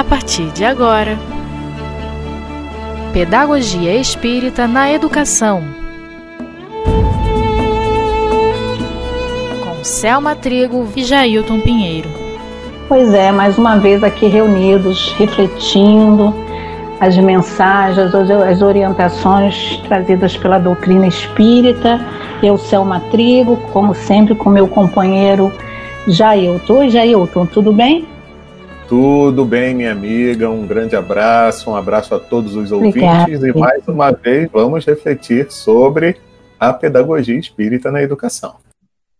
a partir de agora. Pedagogia Espírita na Educação. Com Selma Trigo e Jailton Pinheiro. Pois é, mais uma vez aqui reunidos, refletindo as mensagens, as orientações trazidas pela doutrina espírita. Eu, Selma Trigo, como sempre, com meu companheiro Jailton. Oi, Jailton, tudo bem? Tudo bem, minha amiga. Um grande abraço, um abraço a todos os ouvintes. Obrigada. E mais uma vez vamos refletir sobre a pedagogia espírita na educação.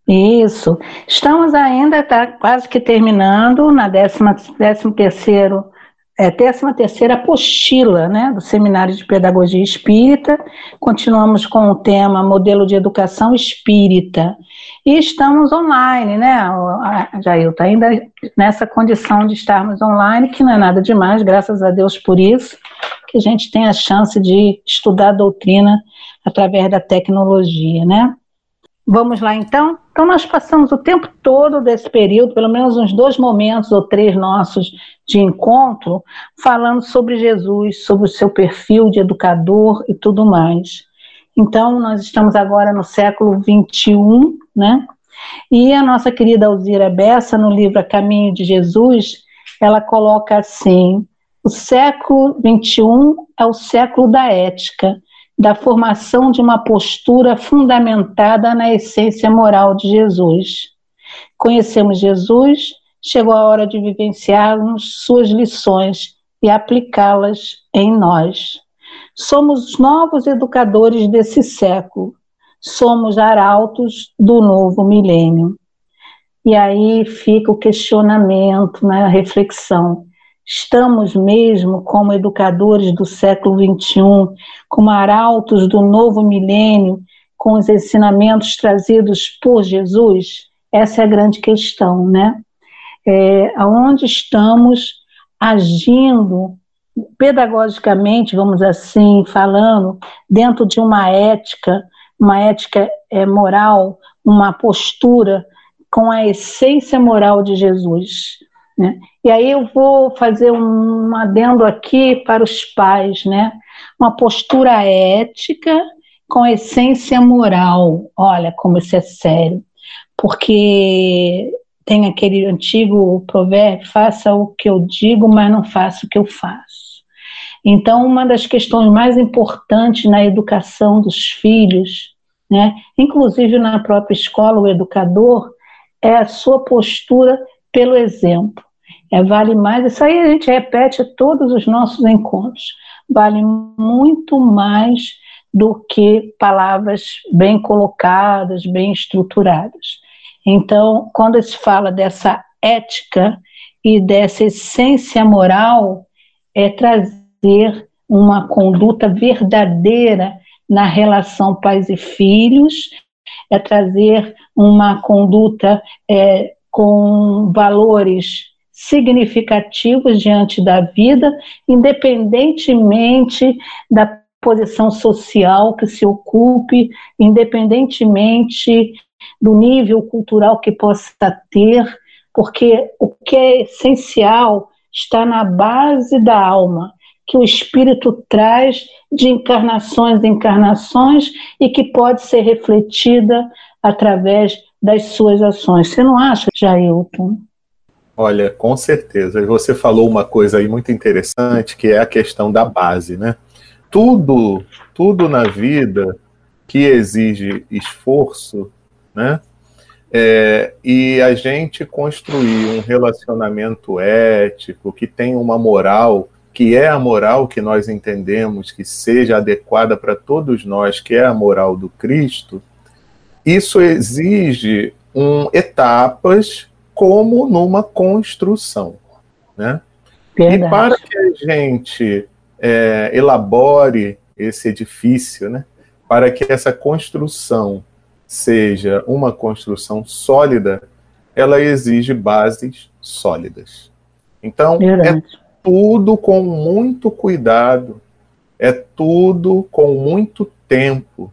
Isso. Estamos ainda, tá quase que terminando, na 13 décimo terceiro é, 13 terceira apostila né, do Seminário de Pedagogia Espírita. Continuamos com o tema Modelo de Educação Espírita. E estamos online, né, Jailton? Ainda nessa condição de estarmos online, que não é nada demais, graças a Deus por isso, que a gente tem a chance de estudar a doutrina através da tecnologia, né? Vamos lá então? Então, nós passamos o tempo todo desse período, pelo menos uns dois momentos ou três nossos de encontro, falando sobre Jesus, sobre o seu perfil de educador e tudo mais. Então, nós estamos agora no século 21, né? E a nossa querida Alzira Bessa, no livro A Caminho de Jesus, ela coloca assim: o século 21 é o século da ética da formação de uma postura fundamentada na essência moral de Jesus. Conhecemos Jesus, chegou a hora de vivenciarmos suas lições e aplicá-las em nós. Somos novos educadores desse século, somos arautos do novo milênio. E aí fica o questionamento, né, a reflexão. Estamos mesmo, como educadores do século XXI, como arautos do novo milênio, com os ensinamentos trazidos por Jesus? Essa é a grande questão, né? É, aonde estamos agindo pedagogicamente, vamos assim, falando, dentro de uma ética, uma ética é, moral, uma postura com a essência moral de Jesus. Né? E aí eu vou fazer um adendo aqui para os pais, né? Uma postura ética com essência moral. Olha como isso é sério. Porque tem aquele antigo provérbio: faça o que eu digo, mas não faça o que eu faço. Então, uma das questões mais importantes na educação dos filhos, né, inclusive na própria escola, o educador, é a sua postura pelo exemplo. É, vale mais, isso aí a gente repete todos os nossos encontros, vale muito mais do que palavras bem colocadas, bem estruturadas. Então, quando se fala dessa ética e dessa essência moral, é trazer uma conduta verdadeira na relação pais e filhos, é trazer uma conduta é, com valores significativos diante da vida, independentemente da posição social que se ocupe, independentemente do nível cultural que possa ter, porque o que é essencial está na base da alma, que o espírito traz de encarnações em encarnações e que pode ser refletida através das suas ações. Você não acha, Jailton? Olha, com certeza. Você falou uma coisa aí muito interessante, que é a questão da base, né? Tudo, tudo na vida que exige esforço, né? É, e a gente construir um relacionamento ético que tem uma moral que é a moral que nós entendemos que seja adequada para todos nós, que é a moral do Cristo, isso exige um, etapas como numa construção. Né? E para que a gente é, elabore esse edifício, né? para que essa construção seja uma construção sólida, ela exige bases sólidas. Então, é Verdade. Tudo com muito cuidado, é tudo com muito tempo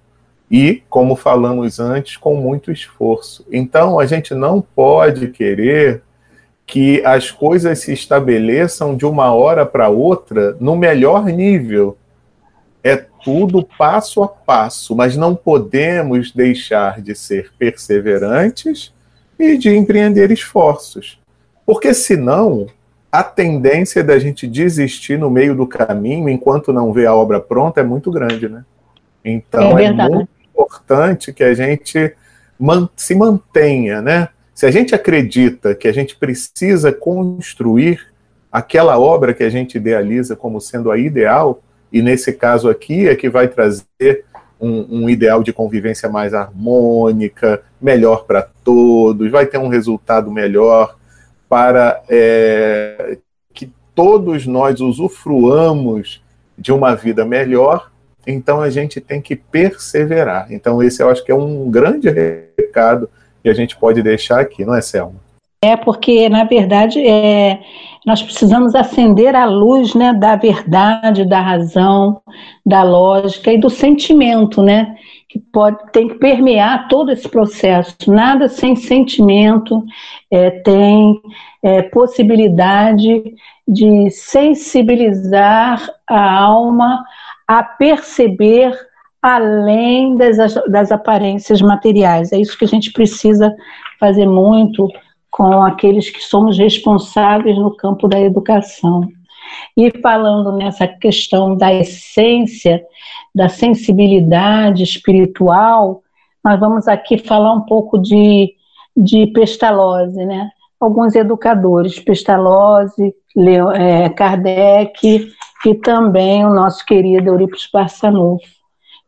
e, como falamos antes, com muito esforço. Então, a gente não pode querer que as coisas se estabeleçam de uma hora para outra no melhor nível. É tudo passo a passo, mas não podemos deixar de ser perseverantes e de empreender esforços. Porque senão a tendência da gente desistir no meio do caminho enquanto não vê a obra pronta é muito grande, né? Então é, é muito importante que a gente man se mantenha, né? Se a gente acredita que a gente precisa construir aquela obra que a gente idealiza como sendo a ideal, e nesse caso aqui é que vai trazer um, um ideal de convivência mais harmônica, melhor para todos, vai ter um resultado melhor para é, que todos nós usufruamos de uma vida melhor, então a gente tem que perseverar. Então, esse eu acho que é um grande recado que a gente pode deixar aqui, não é, Selma? É porque, na verdade, é, nós precisamos acender a luz né, da verdade, da razão, da lógica e do sentimento, né? Que pode, tem que permear todo esse processo. Nada sem sentimento é, tem é, possibilidade de sensibilizar a alma a perceber além das, das aparências materiais. É isso que a gente precisa fazer muito com aqueles que somos responsáveis no campo da educação. E falando nessa questão da essência, da sensibilidade espiritual, nós vamos aqui falar um pouco de, de Pestalozzi, né? Alguns educadores, Pestalozzi, Leo, é, Kardec e também o nosso querido Eurípides Barçanufo.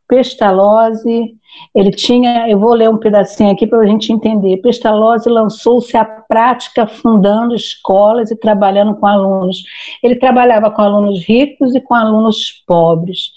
Pestalozzi, ele tinha, eu vou ler um pedacinho aqui para a gente entender. Pestalozzi lançou-se à prática fundando escolas e trabalhando com alunos. Ele trabalhava com alunos ricos e com alunos pobres,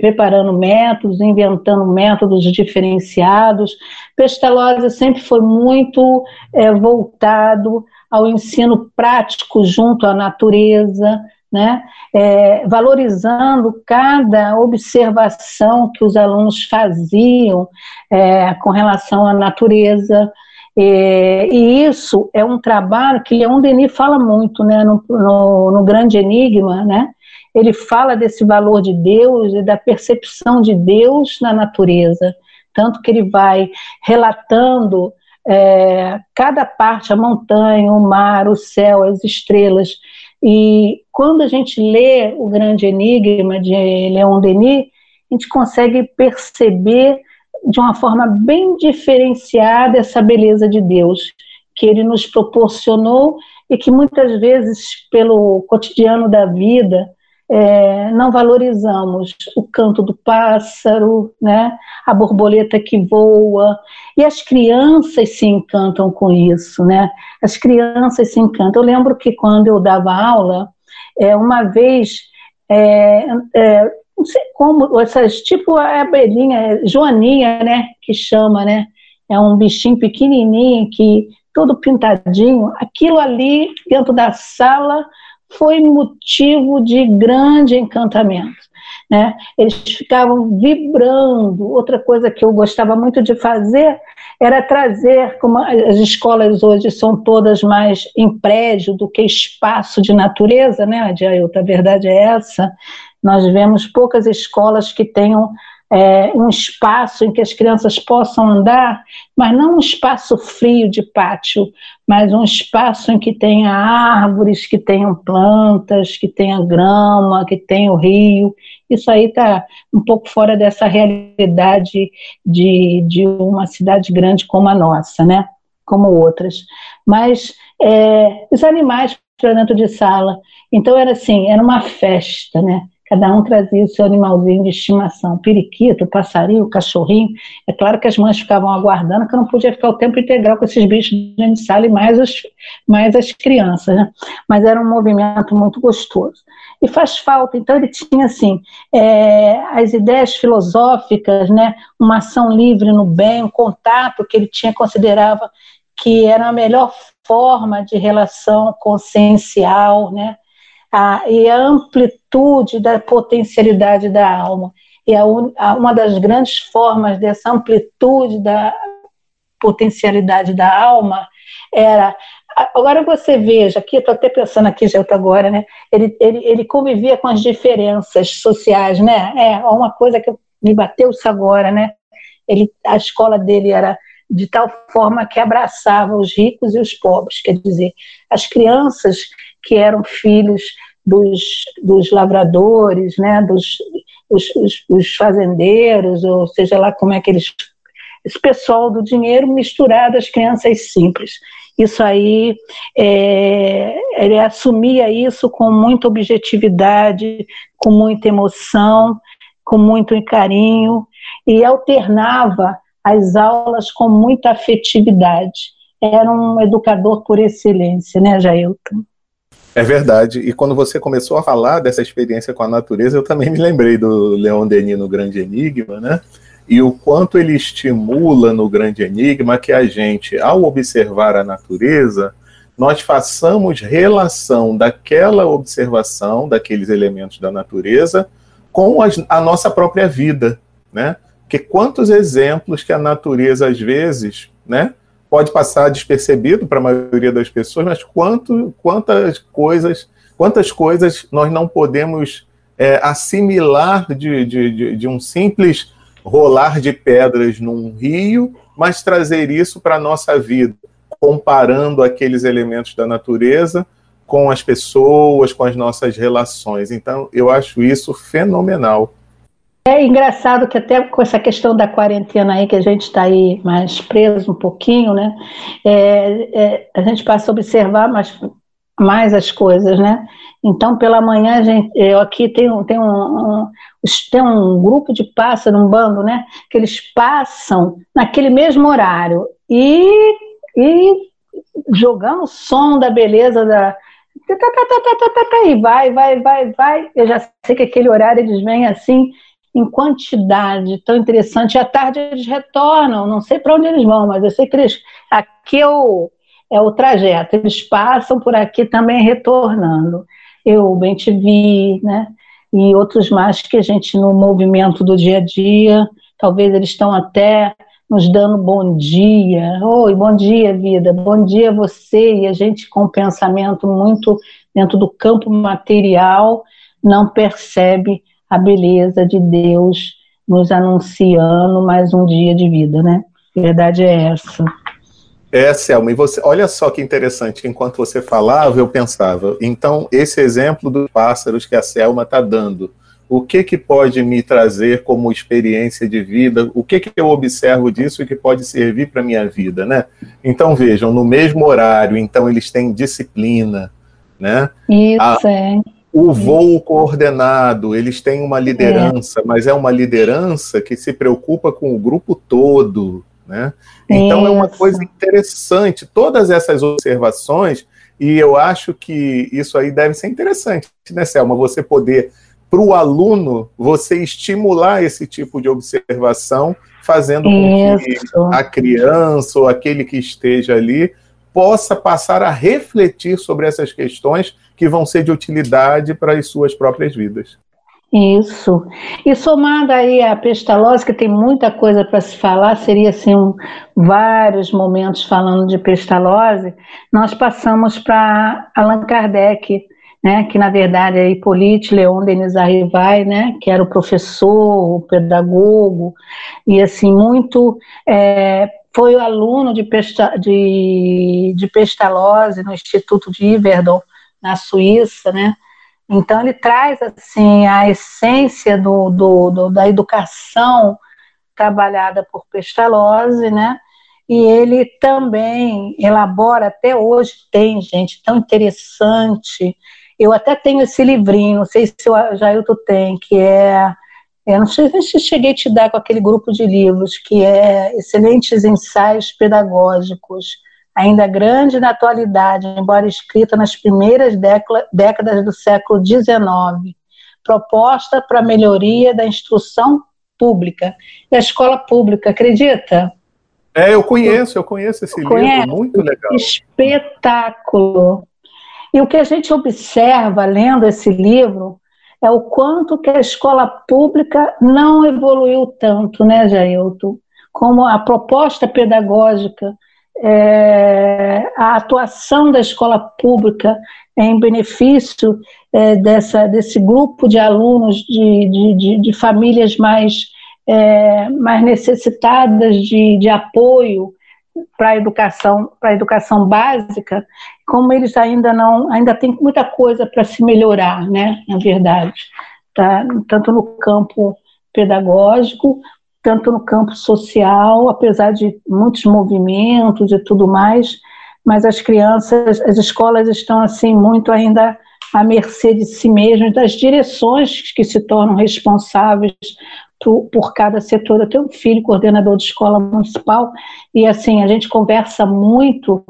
preparando métodos, inventando métodos diferenciados. Pestalozzi sempre foi muito é, voltado ao ensino prático junto à natureza, né? É, valorizando cada observação que os alunos faziam é, com relação à natureza. É, e isso é um trabalho que Leon Denis fala muito né, no, no, no Grande Enigma, né? ele fala desse valor de Deus e da percepção de Deus na natureza, tanto que ele vai relatando é, cada parte, a montanha, o mar, o céu, as estrelas, e quando a gente lê o Grande Enigma de Leon Denis, a gente consegue perceber de uma forma bem diferenciada essa beleza de Deus que ele nos proporcionou e que muitas vezes, pelo cotidiano da vida, é, não valorizamos o canto do pássaro, né, a borboleta que voa, e as crianças se encantam com isso, né? As crianças se encantam. Eu lembro que quando eu dava aula, é, uma vez, é, é, não sei como, essas, tipo a abelhinha, joaninha, né, que chama, né? É um bichinho pequenininho que todo pintadinho, aquilo ali dentro da sala foi motivo de grande encantamento. Né? Eles ficavam vibrando. Outra coisa que eu gostava muito de fazer era trazer, como as escolas hoje são todas mais em prédio do que espaço de natureza, né, Adiailton? A verdade é essa. Nós vemos poucas escolas que tenham é, um espaço em que as crianças possam andar, mas não um espaço frio de pátio, mas um espaço em que tenha árvores, que tenham plantas, que tenha grama, que tenha o rio. Isso aí está um pouco fora dessa realidade de, de uma cidade grande como a nossa, né? Como outras. Mas é, os animais para dentro de sala. Então era assim, era uma festa, né? Cada um trazia o seu animalzinho de estimação, periquito, passarinho, cachorrinho. É claro que as mães ficavam aguardando, que eu não podia ficar o tempo integral com esses bichos de sala e mais as, mais as crianças, né? Mas era um movimento muito gostoso. E faz falta, então ele tinha assim, é, as ideias filosóficas, né? Uma ação livre no bem, um contato que ele tinha, considerava que era a melhor forma de relação consciencial, né? A, e a amplitude da potencialidade da alma. E a, a, uma das grandes formas dessa amplitude da potencialidade da alma era Agora você veja, aqui, estou até pensando aqui, já agora, né? Ele, ele, ele convivia com as diferenças sociais, né? É uma coisa que me bateu isso agora, né? Ele, a escola dele era de tal forma que abraçava os ricos e os pobres, quer dizer, as crianças que eram filhos dos, dos lavradores, né, dos os, os, os fazendeiros, ou seja lá como é que eles esse pessoal do dinheiro misturado às crianças simples. Isso aí, é, ele assumia isso com muita objetividade, com muita emoção, com muito carinho, e alternava as aulas com muita afetividade. Era um educador por excelência, né, Jailton? É verdade. E quando você começou a falar dessa experiência com a natureza, eu também me lembrei do Leon Denis no Grande Enigma, né? E o quanto ele estimula no Grande Enigma que a gente, ao observar a natureza, nós façamos relação daquela observação, daqueles elementos da natureza, com a nossa própria vida, né? Porque quantos exemplos que a natureza, às vezes, né, pode passar despercebido para a maioria das pessoas, mas quanto, quantas coisas, quantas coisas nós não podemos é, assimilar de, de, de, de, um simples rolar de pedras num rio, mas trazer isso para a nossa vida, comparando aqueles elementos da natureza com as pessoas, com as nossas relações. Então, eu acho isso fenomenal. É engraçado que até com essa questão da quarentena aí, que a gente está aí mais preso um pouquinho, né? É, é, a gente passa a observar mais, mais as coisas, né? Então, pela manhã, a gente, eu aqui tenho, tenho, um, um, tem um grupo de pássaros, um bando, né? Que eles passam naquele mesmo horário e, e jogando o som da beleza da, e vai, vai, vai, vai. Eu já sei que aquele horário eles vêm assim em quantidade tão interessante. À tarde eles retornam, não sei para onde eles vão, mas eu sei que eles. Aqui é o, é o trajeto, eles passam por aqui também retornando. Eu, bem te vi, né? E outros mais que a gente, no movimento do dia a dia, talvez eles estão até nos dando bom dia. Oi, bom dia, vida, bom dia você. E a gente, com pensamento muito dentro do campo material, não percebe a beleza de Deus nos anunciando mais um dia de vida, né? A verdade é essa. É, Selma, e você, olha só que interessante, enquanto você falava, eu pensava, então, esse exemplo dos pássaros que a Selma está dando, o que que pode me trazer como experiência de vida, o que que eu observo disso e que pode servir para minha vida, né? Então, vejam, no mesmo horário, então eles têm disciplina, né? Isso, a, é. O voo coordenado, eles têm uma liderança, é. mas é uma liderança que se preocupa com o grupo todo, né? Então Isso. é uma coisa interessante, todas essas observações, e eu acho que isso aí deve ser interessante, né, Selma? Você poder, para o aluno, você estimular esse tipo de observação, fazendo com que a criança ou aquele que esteja ali possa passar a refletir sobre essas questões que vão ser de utilidade para as suas próprias vidas. Isso. E somada aí a pestalose, que tem muita coisa para se falar, seria assim um, vários momentos falando de pestalose, nós passamos para Allan Kardec, né, que na verdade é Hippolyte Leon Denis Arrivai, né, que era o professor, o pedagogo, e assim, muito é, foi aluno de, pesta, de, de pestalose no Instituto de Iverdon, na Suíça, né? Então ele traz assim a essência do, do, do, da educação trabalhada por Pestalozzi, né? E ele também elabora até hoje tem gente tão interessante. Eu até tenho esse livrinho, não sei se o Jailton tem, que é eu não sei se cheguei a te dar com aquele grupo de livros, que é Excelentes Ensaios Pedagógicos ainda grande na atualidade, embora escrita nas primeiras décadas do século XIX, proposta para a melhoria da instrução pública. E a escola pública, acredita? É, eu conheço, eu conheço esse Conhece? livro, muito legal. Espetáculo. E o que a gente observa lendo esse livro é o quanto que a escola pública não evoluiu tanto, né, Jailton? Como a proposta pedagógica é, a atuação da escola pública em benefício é, dessa, desse grupo de alunos de, de, de, de famílias mais, é, mais necessitadas de, de apoio para a educação, para educação básica, como eles ainda não, ainda tem muita coisa para se melhorar, né, na verdade, tá? tanto no campo pedagógico, tanto no campo social, apesar de muitos movimentos e tudo mais, mas as crianças, as escolas estão assim muito ainda à mercê de si mesmas, das direções que se tornam responsáveis por, cada setor. Eu tenho um filho coordenador de escola municipal e assim a gente conversa muito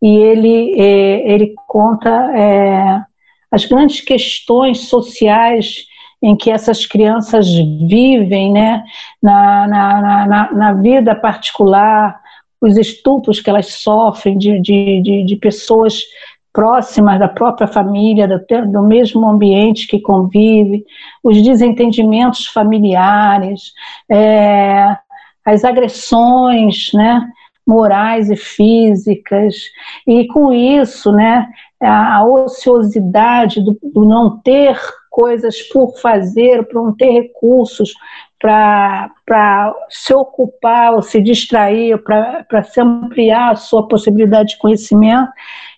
e ele é, ele conta é, as grandes questões sociais em que essas crianças vivem, né, na, na, na, na vida particular, os estupros que elas sofrem de, de, de, de pessoas próximas da própria família, do, do, mesmo ambiente que convive, os desentendimentos familiares, é, as agressões, né, morais e físicas, e com isso, né, a ociosidade do, do não ter coisas por fazer, por não ter recursos para se ocupar ou se distrair, para se ampliar a sua possibilidade de conhecimento,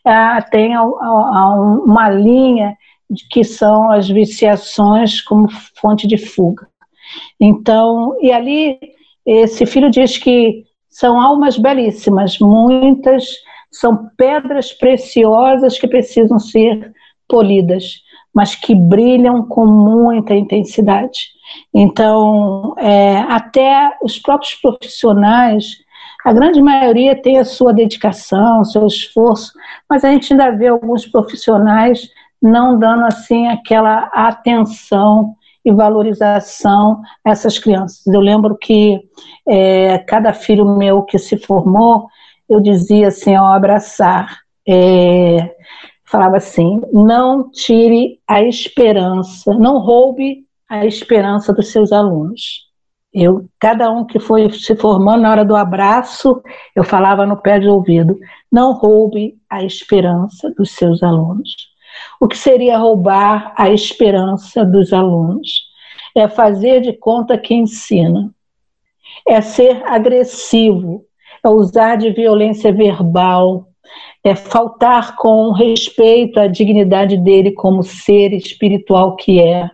é, tem a, a, uma linha de que são as viciações como fonte de fuga. Então, e ali esse filho diz que são almas belíssimas, muitas são pedras preciosas que precisam ser polidas mas que brilham com muita intensidade. Então, é, até os próprios profissionais, a grande maioria tem a sua dedicação, seu esforço, mas a gente ainda vê alguns profissionais não dando assim aquela atenção e valorização a essas crianças. Eu lembro que é, cada filho meu que se formou, eu dizia assim ao abraçar, é, falava assim: não tire a esperança, não roube a esperança dos seus alunos. Eu, cada um que foi se formando na hora do abraço, eu falava no pé de ouvido: não roube a esperança dos seus alunos. O que seria roubar a esperança dos alunos? É fazer de conta que ensina, é ser agressivo, é usar de violência verbal, é faltar com respeito à dignidade dele como ser espiritual que é.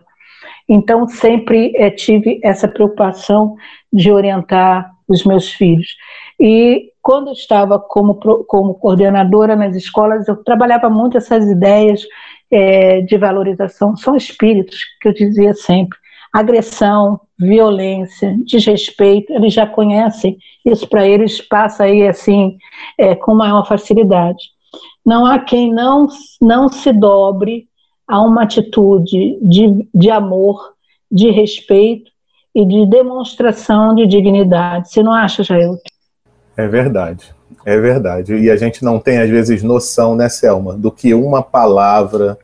Então, sempre é, tive essa preocupação de orientar os meus filhos. E quando eu estava como, como coordenadora nas escolas, eu trabalhava muito essas ideias é, de valorização. São espíritos que eu dizia sempre agressão, violência, desrespeito, eles já conhecem, isso para eles passa aí assim é, com maior facilidade. Não há quem não, não se dobre a uma atitude de, de amor, de respeito e de demonstração de dignidade. Você não acha, Jair? É verdade, é verdade. E a gente não tem, às vezes, noção, né, Selma, do que uma palavra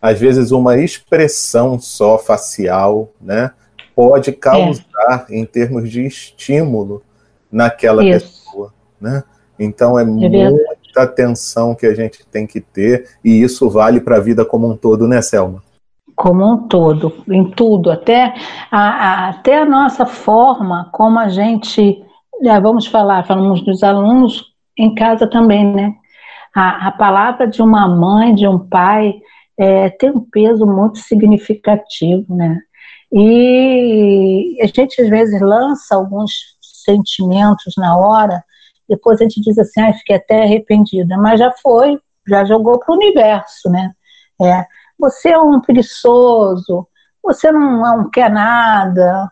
às vezes uma expressão só facial, né, pode causar é. em termos de estímulo naquela Isso. pessoa, né? Então é, é muita atenção que a gente tem que ter e isso vale para a vida como um todo, né, Selma? Como um todo, em tudo, até a, a até a nossa forma como a gente, já vamos falar, falamos dos alunos em casa também, né? A, a palavra de uma mãe, de um pai, é, tem um peso muito significativo, né? E a gente às vezes lança alguns sentimentos na hora, depois a gente diz assim, ah, fiquei até arrependida, mas já foi, já jogou para o universo, né? É, você é um preguiçoso, você não, quer nada,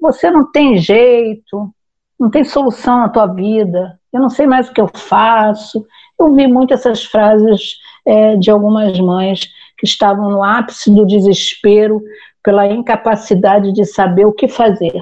você não tem jeito, não tem solução na tua vida, eu não sei mais o que eu faço. Eu vi muito essas frases é, de algumas mães que estavam no ápice do desespero pela incapacidade de saber o que fazer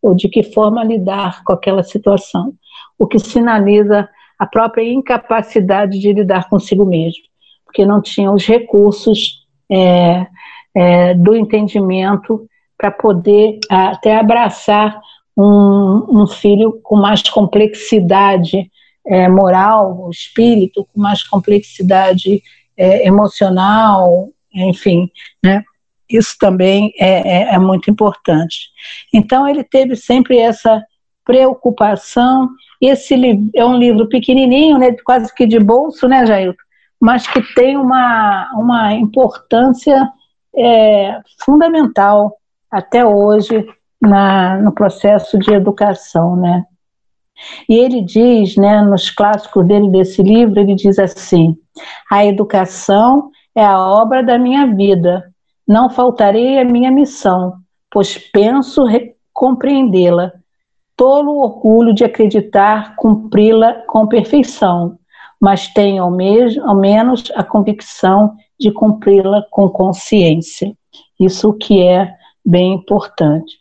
ou de que forma lidar com aquela situação, o que sinaliza a própria incapacidade de lidar consigo mesmo, porque não tinham os recursos é, é, do entendimento para poder até abraçar um, um, filho com mais complexidade é, moral, espírito, com mais complexidade é, emocional, enfim, né? Isso também é, é, é muito importante. Então, ele teve sempre essa preocupação. Esse é um livro pequenininho, né, quase que de bolso, né, Jair? Mas que tem uma, uma importância é, fundamental até hoje na, no processo de educação, né? E ele diz, né, nos clássicos dele desse livro, ele diz assim: a educação é a obra da minha vida. Não faltarei a minha missão, pois penso compreendê-la. Tolo orgulho de acreditar cumpri-la com perfeição, mas tenho ao, mesmo, ao menos a convicção de cumpri-la com consciência. Isso que é bem importante.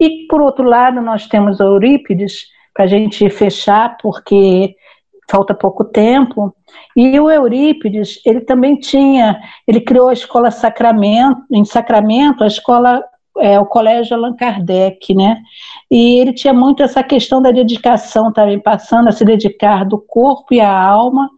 E, por outro lado, nós temos Eurípides, para a gente fechar, porque falta pouco tempo. E o Eurípides, ele também tinha, ele criou a escola Sacramento, em Sacramento, a escola, é, o colégio Allan Kardec, né? E ele tinha muito essa questão da dedicação também, passando a se dedicar do corpo e a alma,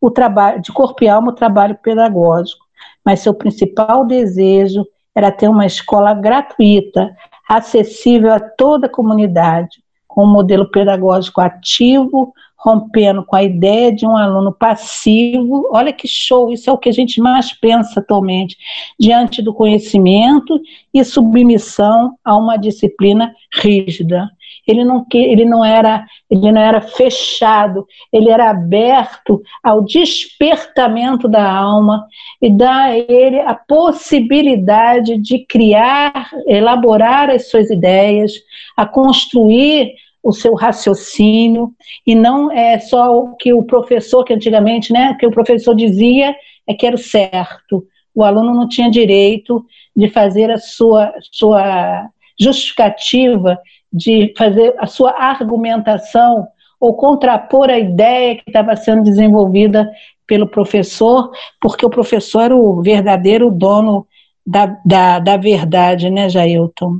o trabalho, de corpo e alma, o trabalho pedagógico. Mas seu principal desejo era ter uma escola gratuita, acessível a toda a comunidade, com um modelo pedagógico ativo, rompendo com a ideia de um aluno passivo. Olha que show, isso é o que a gente mais pensa atualmente, diante do conhecimento e submissão a uma disciplina rígida. Ele não, ele não era ele não era fechado, ele era aberto ao despertamento da alma e dá a ele a possibilidade de criar, elaborar as suas ideias, a construir o seu raciocínio e não é só o que o professor, que antigamente, né, que o professor dizia é que era o certo. O aluno não tinha direito de fazer a sua, sua justificativa, de fazer a sua argumentação ou contrapor a ideia que estava sendo desenvolvida pelo professor, porque o professor era o verdadeiro dono da, da, da verdade, né, Jailton?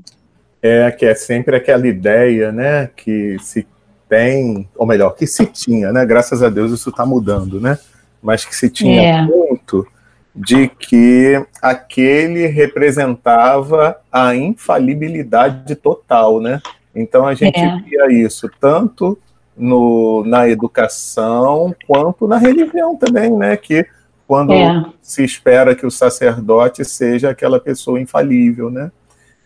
É que é sempre aquela ideia, né, que se tem, ou melhor, que se tinha, né, graças a Deus isso está mudando, né, mas que se tinha é. muito de que aquele representava a infalibilidade total, né, então a gente é. via isso tanto no, na educação quanto na religião também, né, que quando é. se espera que o sacerdote seja aquela pessoa infalível, né,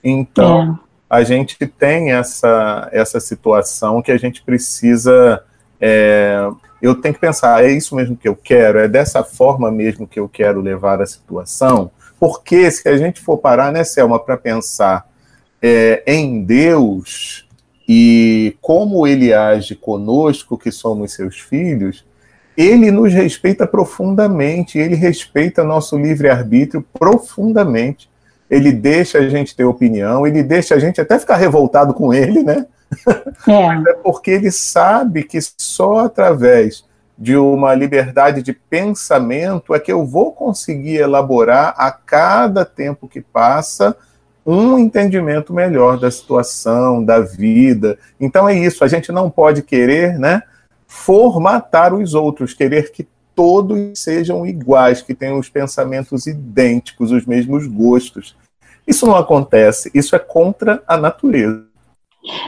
então é a gente tem essa, essa situação que a gente precisa. É, eu tenho que pensar, é isso mesmo que eu quero? É dessa forma mesmo que eu quero levar a situação? Porque se a gente for parar, né, Selma, para pensar é, em Deus e como ele age conosco, que somos seus filhos, ele nos respeita profundamente, ele respeita nosso livre-arbítrio profundamente ele deixa a gente ter opinião, ele deixa a gente até ficar revoltado com ele, né? É. é porque ele sabe que só através de uma liberdade de pensamento é que eu vou conseguir elaborar a cada tempo que passa um entendimento melhor da situação, da vida. Então é isso, a gente não pode querer, né, formatar os outros, querer que todos sejam iguais, que tenham os pensamentos idênticos, os mesmos gostos. Isso não acontece, isso é contra a natureza.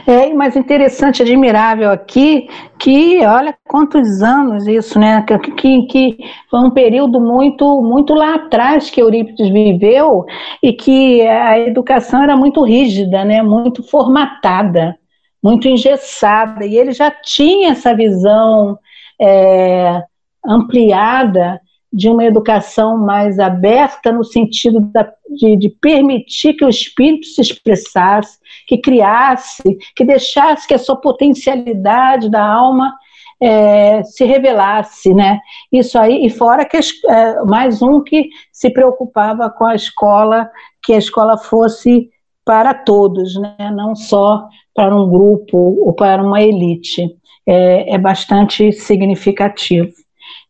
É, mas interessante, admirável aqui, que olha quantos anos isso, né? Que, que, que, foi um período muito, muito lá atrás que Eurípides viveu e que a educação era muito rígida, né? Muito formatada, muito engessada, e ele já tinha essa visão é, ampliada de uma educação mais aberta no sentido da, de, de, permitir que o espírito se expressasse, que criasse, que deixasse que a sua potencialidade da alma é, se revelasse, né? Isso aí, e fora que é, mais um que se preocupava com a escola, que a escola fosse para todos, né? Não só para um grupo ou para uma elite. É, é bastante significativo.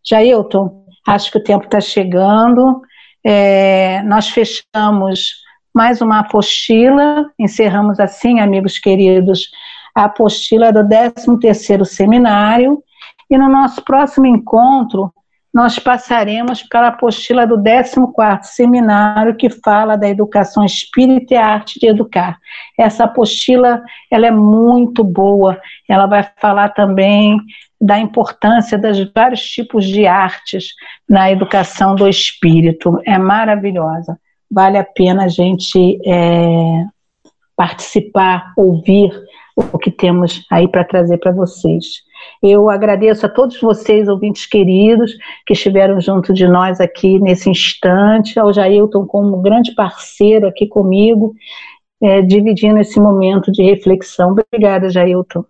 Jailton, Acho que o tempo está chegando. É, nós fechamos mais uma apostila, encerramos assim, amigos queridos, a apostila do 13º Seminário, E no nosso próximo encontro, nós passaremos para a apostila do 14º seminário que fala da educação espírita e a arte de educar. Essa apostila, ela é muito boa, ela vai falar também da importância dos vários tipos de artes na educação do espírito. É maravilhosa. Vale a pena a gente é, participar, ouvir o que temos aí para trazer para vocês. Eu agradeço a todos vocês, ouvintes queridos, que estiveram junto de nós aqui nesse instante, ao Jailton como grande parceiro aqui comigo, é, dividindo esse momento de reflexão. Obrigada, Jailton.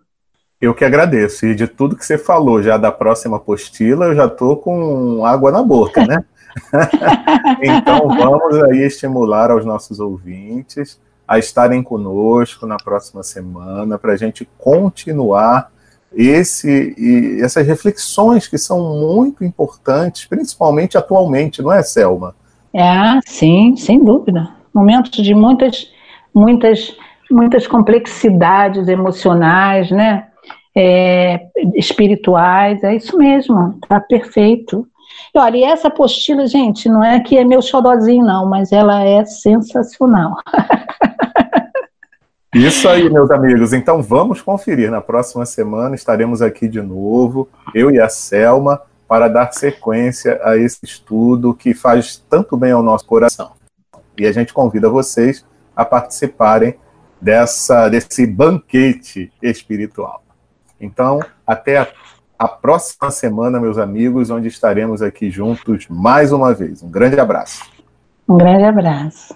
Eu que agradeço. E de tudo que você falou já da próxima apostila, eu já estou com água na boca, né? então vamos aí estimular aos nossos ouvintes a estarem conosco na próxima semana para a gente continuar esse e essas reflexões que são muito importantes, principalmente atualmente, não é, Selma? É, sim, sem dúvida. Momentos de muitas, muitas, muitas complexidades emocionais, né? É, espirituais, é isso mesmo, tá perfeito. E olha, e essa apostila, gente, não é que é meu xodozinho, não, mas ela é sensacional. Isso aí, meus amigos. Então vamos conferir. Na próxima semana estaremos aqui de novo, eu e a Selma, para dar sequência a esse estudo que faz tanto bem ao nosso coração. E a gente convida vocês a participarem dessa, desse banquete espiritual. Então, até a, a próxima semana, meus amigos, onde estaremos aqui juntos mais uma vez. Um grande abraço. Um grande abraço.